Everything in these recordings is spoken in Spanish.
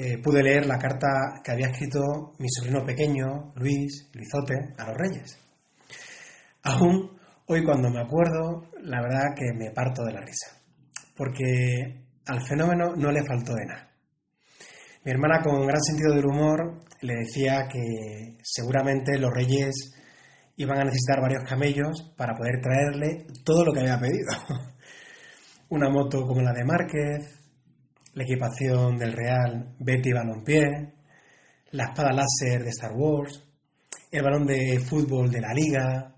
eh, pude leer la carta que había escrito mi sobrino pequeño, Luis, Luizote, a los reyes. Aún hoy cuando me acuerdo, la verdad que me parto de la risa, porque al fenómeno no le faltó de nada. Mi hermana con gran sentido del humor le decía que seguramente los reyes iban a necesitar varios camellos para poder traerle todo lo que había pedido. Una moto como la de Márquez, la equipación del Real Betty Balompié, la espada láser de Star Wars, el balón de fútbol de la Liga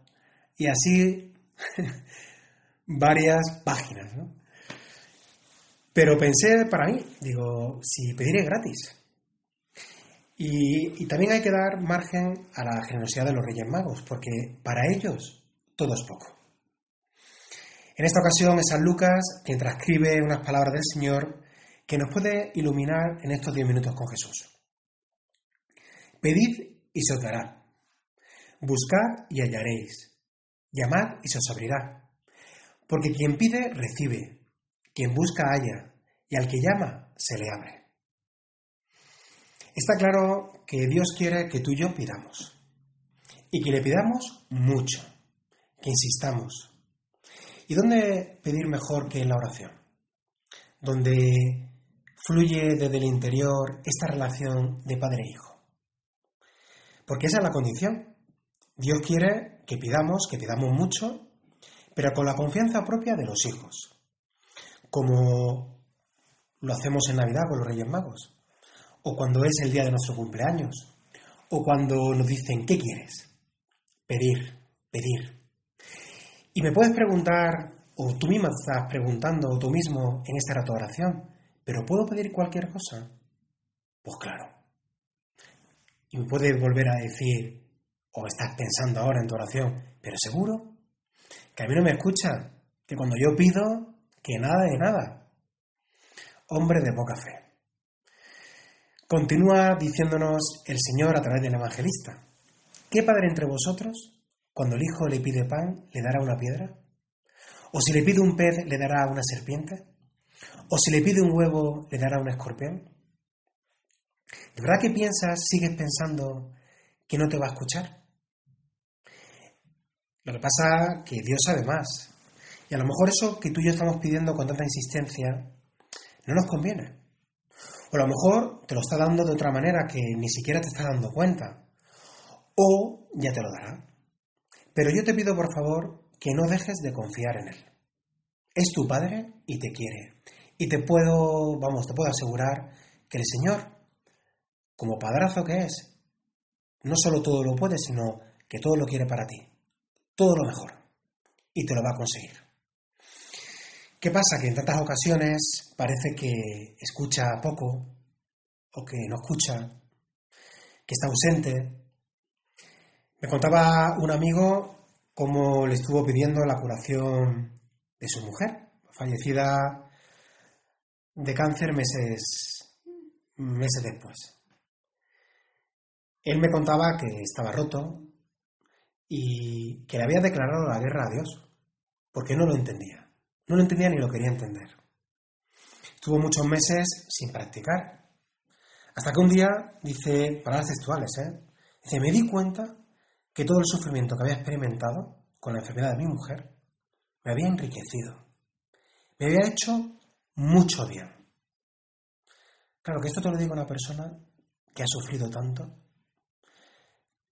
y así varias páginas. Pero pensé para mí, digo, si pediré gratis. Y, y, también hay que dar margen a la generosidad de los Reyes Magos, porque para ellos todo es poco. En esta ocasión San Lucas quien transcribe unas palabras del Señor que nos puede iluminar en estos diez minutos con Jesús. Pedid y se os dará. Buscad y hallaréis. Llamad y se os abrirá. Porque quien pide, recibe. Quien busca, halla. Y al que llama, se le abre. Está claro que Dios quiere que tú y yo pidamos. Y que le pidamos mucho. Que insistamos. ¿Y dónde pedir mejor que en la oración? Donde fluye desde el interior esta relación de padre e hijo. Porque esa es la condición. Dios quiere que pidamos, que pidamos mucho, pero con la confianza propia de los hijos. Como lo hacemos en Navidad con los Reyes Magos, o cuando es el día de nuestro cumpleaños, o cuando nos dicen, ¿qué quieres? Pedir, pedir. Y me puedes preguntar, o tú misma estás preguntando, o tú mismo en esta rato de oración, ¿Pero puedo pedir cualquier cosa? Pues claro. Y me puedes volver a decir, o estás pensando ahora en tu oración, pero seguro que a mí no me escucha, que cuando yo pido, que nada de nada. Hombre de poca fe. Continúa diciéndonos el Señor a través del evangelista. ¿Qué padre entre vosotros, cuando el hijo le pide pan, le dará una piedra? ¿O si le pide un pez, le dará una serpiente? ¿O si le pide un huevo, le dará un escorpión? ¿De verdad que piensas, sigues pensando que no te va a escuchar? Lo que pasa que Dios sabe más. Y a lo mejor eso que tú y yo estamos pidiendo con tanta insistencia no nos conviene. O a lo mejor te lo está dando de otra manera que ni siquiera te está dando cuenta. O ya te lo dará. Pero yo te pido por favor que no dejes de confiar en Él. Es tu Padre y te quiere. Y te puedo, vamos, te puedo asegurar que el Señor, como padrazo que es, no solo todo lo puede, sino que todo lo quiere para ti. Todo lo mejor. Y te lo va a conseguir. ¿Qué pasa? Que en tantas ocasiones parece que escucha poco o que no escucha, que está ausente. Me contaba un amigo cómo le estuvo pidiendo la curación de su mujer, fallecida de cáncer meses, meses después. Él me contaba que estaba roto y que le había declarado la guerra a Dios, porque no lo entendía. No lo entendía ni lo quería entender. Estuvo muchos meses sin practicar. Hasta que un día, dice, palabras textuales, ¿eh? dice, me di cuenta que todo el sufrimiento que había experimentado con la enfermedad de mi mujer me había enriquecido. Me había hecho mucho bien. Claro que esto te lo digo a una persona que ha sufrido tanto.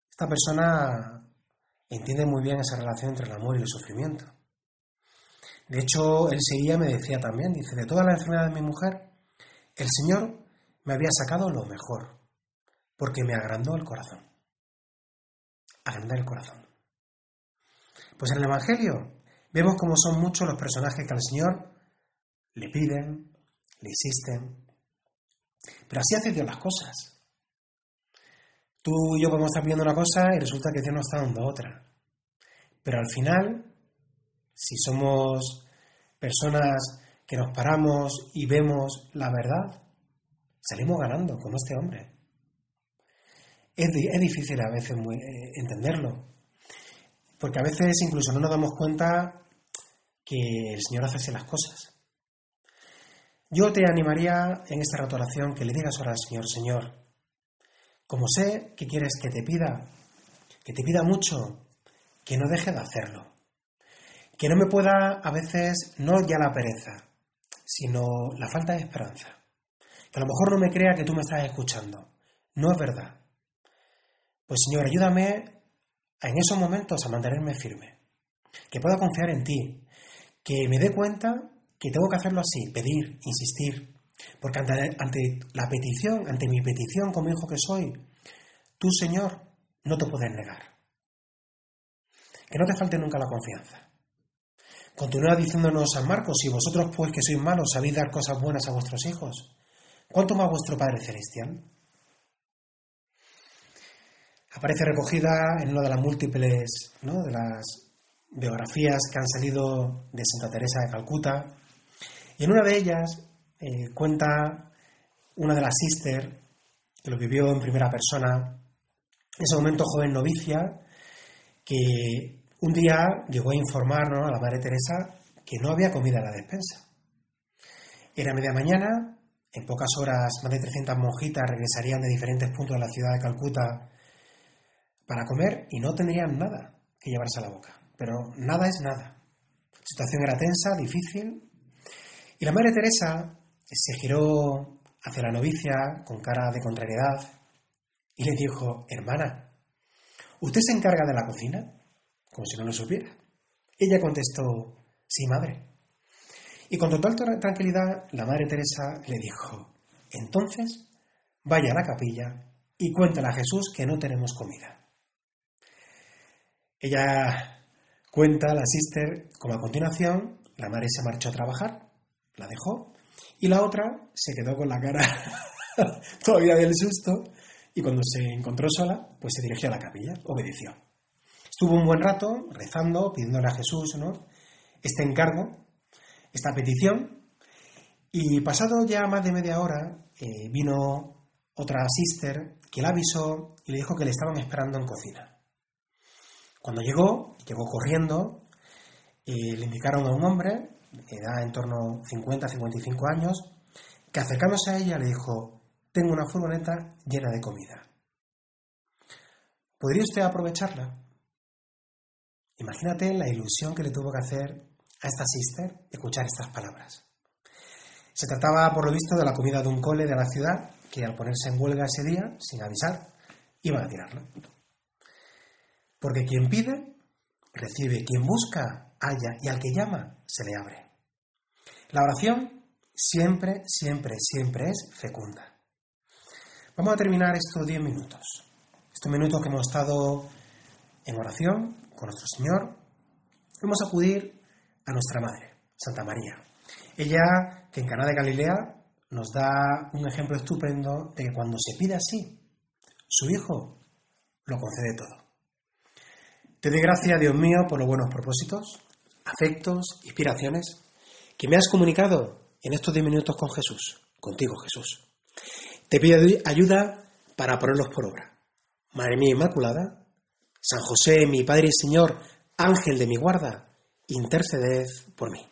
Esta persona entiende muy bien esa relación entre el amor y el sufrimiento. De hecho, él seguía me decía también, dice, de toda la enfermedad de mi mujer, el Señor me había sacado lo mejor, porque me agrandó el corazón. Agrandar el corazón. Pues en el Evangelio vemos cómo son muchos los personajes que al Señor le piden, le insisten. Pero así hace Dios las cosas. Tú y yo podemos estar pidiendo una cosa y resulta que Dios nos está dando otra. Pero al final, si somos personas que nos paramos y vemos la verdad, salimos ganando como este hombre. Es, difícil a veces eh, entenderlo, porque a veces incluso no nos damos cuenta que el Señor hace así las cosas. Yo te animaría en esta rato oración que le digas ahora al Señor, Señor, como sé que quieres que te pida, que te pida mucho, que no deje de hacerlo. Que no me pueda a veces, no ya la pereza, sino la falta de esperanza. Que a lo mejor no me crea que tú me estás escuchando. No es verdad. Pues Señor, ayúdame en esos momentos a mantenerme firme. Que pueda confiar en ti. Que me dé cuenta que tengo que hacerlo así, pedir, insistir. Porque ante, la petición, ante mi petición como hijo que soy, tú, Señor, no te puedes negar. Que no te falte nunca la confianza. Continúa diciéndonos San Marcos, si vosotros pues que sois malos sabéis dar cosas buenas a vuestros hijos, ¿cuánto más vuestro Padre Celestial? Aparece recogida en una de las múltiples, de las biografías que han salido de Santa Teresa de Calcuta, y en una de ellas eh, cuenta una de las sisters que lo vivió en primera persona, en ese momento joven novicia, que un día llegó a informarnos a la Madre Teresa que no había comida en la despensa. Era media mañana, en pocas horas más de 300 monjitas regresarían de diferentes puntos de la ciudad de Calcuta para comer y no tendrían nada que llevarse a la boca. Pero nada es nada. La situación era tensa, difícil, y la Madre Teresa se giró hacia la novicia con cara de contrariedad y le dijo, hermana, ¿usted se encarga de la cocina? Como si no lo supiera. Ella contestó, sí, madre. Y con total tranquilidad, la Madre Teresa le dijo, entonces, vaya a la capilla y cuéntale a Jesús que no tenemos comida. Ella cuenta la sister como a continuación la madre se marchó a trabajar la dejó. Y la otra se quedó con la cara todavía del susto y cuando se encontró sola, pues se dirigió a la capilla, obedeció. Estuvo un buen rato rezando, pidiéndole a Jesús ¿no? este encargo, esta petición, y pasado ya más de media hora eh, vino otra sister que la avisó y le dijo que le estaban esperando en cocina. Cuando llegó, llegó corriendo, eh, le indicaron a un hombre edad en torno a 50-55 años, que acercándose a ella le dijo, tengo una furgoneta llena de comida. ¿Podría usted aprovecharla? Imagínate la ilusión que le tuvo que hacer a esta sister escuchar estas palabras. Se trataba, por lo visto, de la comida de un cole de la ciudad que al ponerse en huelga ese día, sin avisar, iban a tirarla. Porque quien pide, recibe. Quien busca, halla. Y al que llama, se le abre. La oración siempre, siempre, siempre es fecunda. Vamos a terminar estos 10 minutos. Estos minutos que hemos estado en oración con nuestro Señor. Vamos a acudir a nuestra Madre, Santa María. Ella, que en Caná de Galilea nos da un ejemplo estupendo de que cuando se pide así, su Hijo lo concede todo. Te doy gracias, Dios mío, por los buenos propósitos, afectos, inspiraciones que me has comunicado en estos 10 minutos con Jesús, contigo Jesús. Te pido ayuda para ponerlos por obra. Madre mía Inmaculada, San José, mi Padre y Señor, Ángel de mi guarda, interceded por mí.